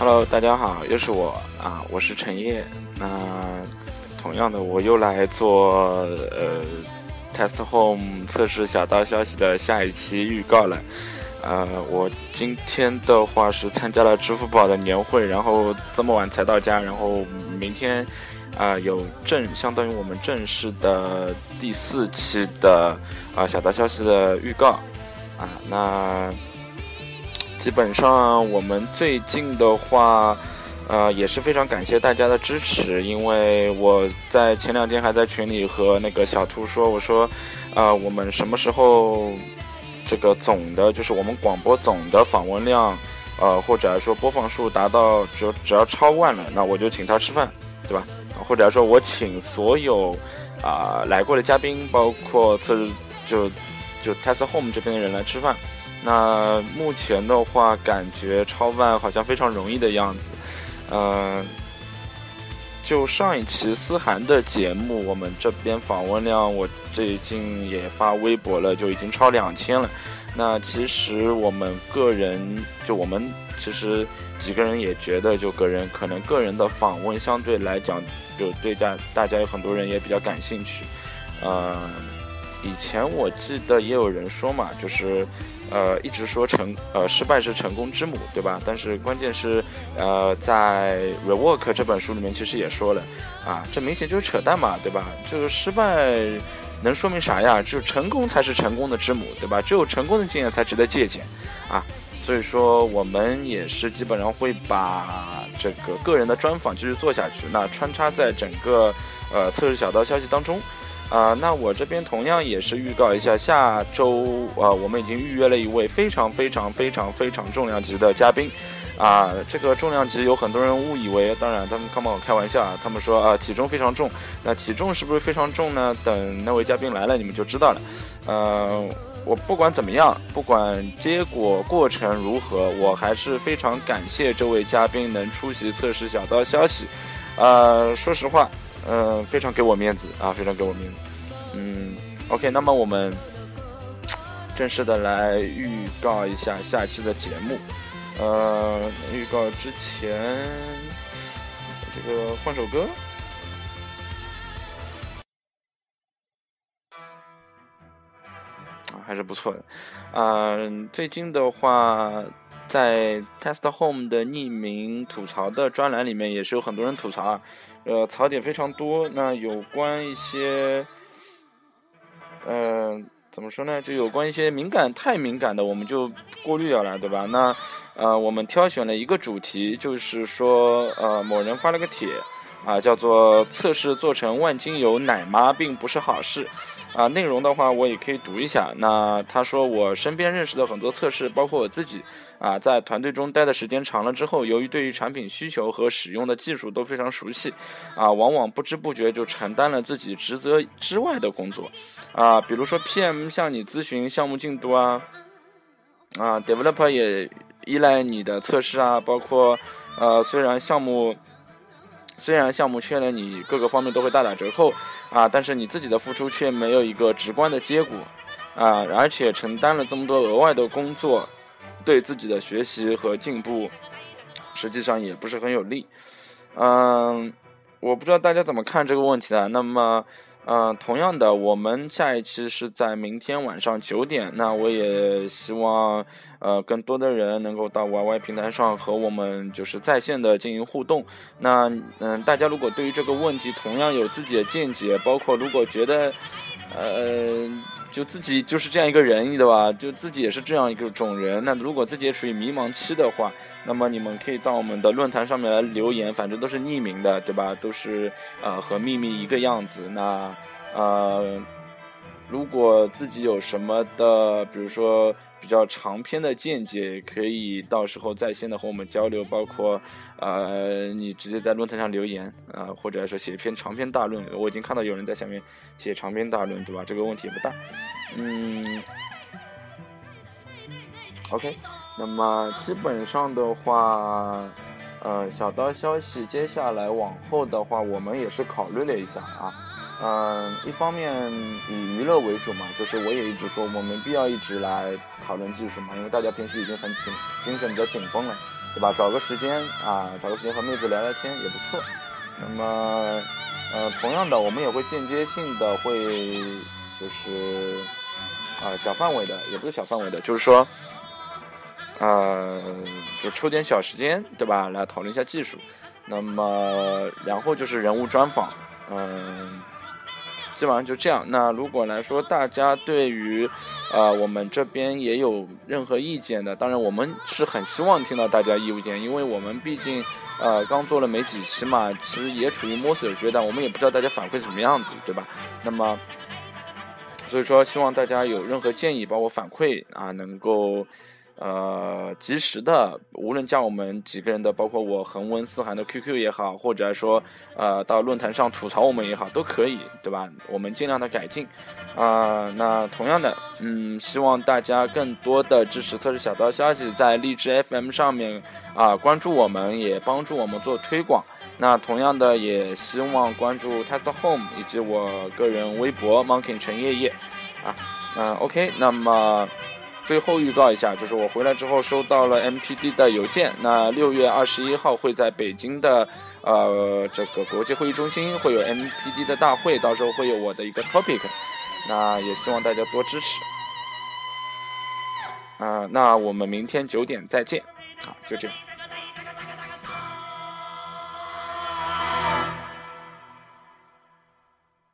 Hello，大家好，又是我啊，我是陈烨。那同样的，我又来做呃 Test Home 测试小道消息的下一期预告了。呃，我今天的话是参加了支付宝的年会，然后这么晚才到家，然后明天啊有正相当于我们正式的第四期的啊小道消息的预告啊，那。基本上我们最近的话，呃，也是非常感谢大家的支持，因为我在前两天还在群里和那个小兔说，我说，呃，我们什么时候这个总的，就是我们广播总的访问量，呃，或者说播放数达到就只要超万了，那我就请他吃饭，对吧？或者说我请所有啊来过的嘉宾，包括测就就 Test Home 这边的人来吃饭。那目前的话，感觉超万好像非常容易的样子。嗯，就上一期思涵的节目，我们这边访问量，我最近也发微博了，就已经超两千了。那其实我们个人，就我们其实几个人也觉得，就个人可能个人的访问相对来讲，就对家大家有很多人也比较感兴趣。嗯，以前我记得也有人说嘛，就是。呃，一直说成呃失败是成功之母，对吧？但是关键是，呃，在《Rework》这本书里面其实也说了，啊，这明显就是扯淡嘛，对吧？就是失败能说明啥呀？只有成功才是成功的之母，对吧？只有成功的经验才值得借鉴，啊，所以说我们也是基本上会把这个个人的专访继续做下去，那穿插在整个呃测试小道消息当中。啊，那我这边同样也是预告一下，下周啊，我们已经预约了一位非常非常非常非常重量级的嘉宾，啊，这个重量级有很多人误以为，当然他们刚帮我开玩笑啊，他们说啊体重非常重，那体重是不是非常重呢？等那位嘉宾来了，你们就知道了。呃，我不管怎么样，不管结果过程如何，我还是非常感谢这位嘉宾能出席测试小道消息。呃，说实话。嗯，非常给我面子啊，非常给我面子。嗯，OK，那么我们正式的来预告一下下期的节目。呃，预告之前，这个换首歌，还是不错的。嗯，最近的话，在 Test Home 的匿名吐槽的专栏里面，也是有很多人吐槽啊。呃，槽点非常多。那有关一些，呃，怎么说呢？就有关一些敏感、太敏感的，我们就过滤掉了，对吧？那呃，我们挑选了一个主题，就是说，呃，某人发了个帖，啊，叫做“测试做成万金油奶妈并不是好事”。啊，内容的话我也可以读一下。那他说，我身边认识的很多测试，包括我自己，啊，在团队中待的时间长了之后，由于对于产品需求和使用的技术都非常熟悉，啊，往往不知不觉就承担了自己职责之外的工作，啊，比如说 PM 向你咨询项目进度啊，啊，Developer 也依赖你的测试啊，包括，呃，虽然项目。虽然项目缺了你各个方面都会大打折扣，啊，但是你自己的付出却没有一个直观的结果，啊，而且承担了这么多额外的工作，对自己的学习和进步，实际上也不是很有利。嗯，我不知道大家怎么看这个问题的。那么。嗯，同样的，我们下一期是在明天晚上九点。那我也希望，呃，更多的人能够到 YY 平台上和我们就是在线的进行互动。那，嗯，大家如果对于这个问题同样有自己的见解，包括如果觉得，呃，就自己就是这样一个人，对吧？就自己也是这样一个种人。那如果自己也处于迷茫期的话，那么你们可以到我们的论坛上面来留言，反正都是匿名的，对吧？都是呃和秘密一个样子。那呃，如果自己有什么的，比如说比较长篇的见解，可以到时候在线的和我们交流，包括呃你直接在论坛上留言啊，或者说写一篇长篇大论。我已经看到有人在下面写长篇大论，对吧？这个问题也不大。嗯，OK。那么基本上的话，呃，小道消息接下来往后的话，我们也是考虑了一下啊，嗯，一方面以娱乐为主嘛，就是我也一直说我没必要一直来讨论技术嘛，因为大家平时已经很紧，精神比较紧绷了对吧？找个时间啊，找个时间和妹子聊聊天也不错。那么，呃，同样的，我们也会间接性的会就是啊小范围的，也不是小范围的，就是说，呃，就抽点小时间，对吧？来讨论一下技术。那么，然后就是人物专访，嗯。基本上就这样。那如果来说，大家对于，呃，我们这边也有任何意见的，当然我们是很希望听到大家意见，因为我们毕竟，呃，刚做了没几期嘛，其实也处于摸索阶段，我们也不知道大家反馈什么样子，对吧？那么，所以说希望大家有任何建议，帮我反馈啊，能够。呃，及时的，无论加我们几个人的，包括我恒温思涵的 QQ 也好，或者说，呃，到论坛上吐槽我们也好，都可以，对吧？我们尽量的改进。啊，那同样的，嗯，希望大家更多的支持测试小道消息，在荔枝 FM 上面啊关注我们，也帮助我们做推广。那同样的，也希望关注 Test Home 以及我个人微博 Monkey 陈叶叶。啊，嗯，OK，那么。最后预告一下，就是我回来之后收到了 MPD 的邮件。那六月二十一号会在北京的呃这个国际会议中心会有 MPD 的大会，到时候会有我的一个 topic。那也希望大家多支持。啊，那我们明天九点再见。好，就这样。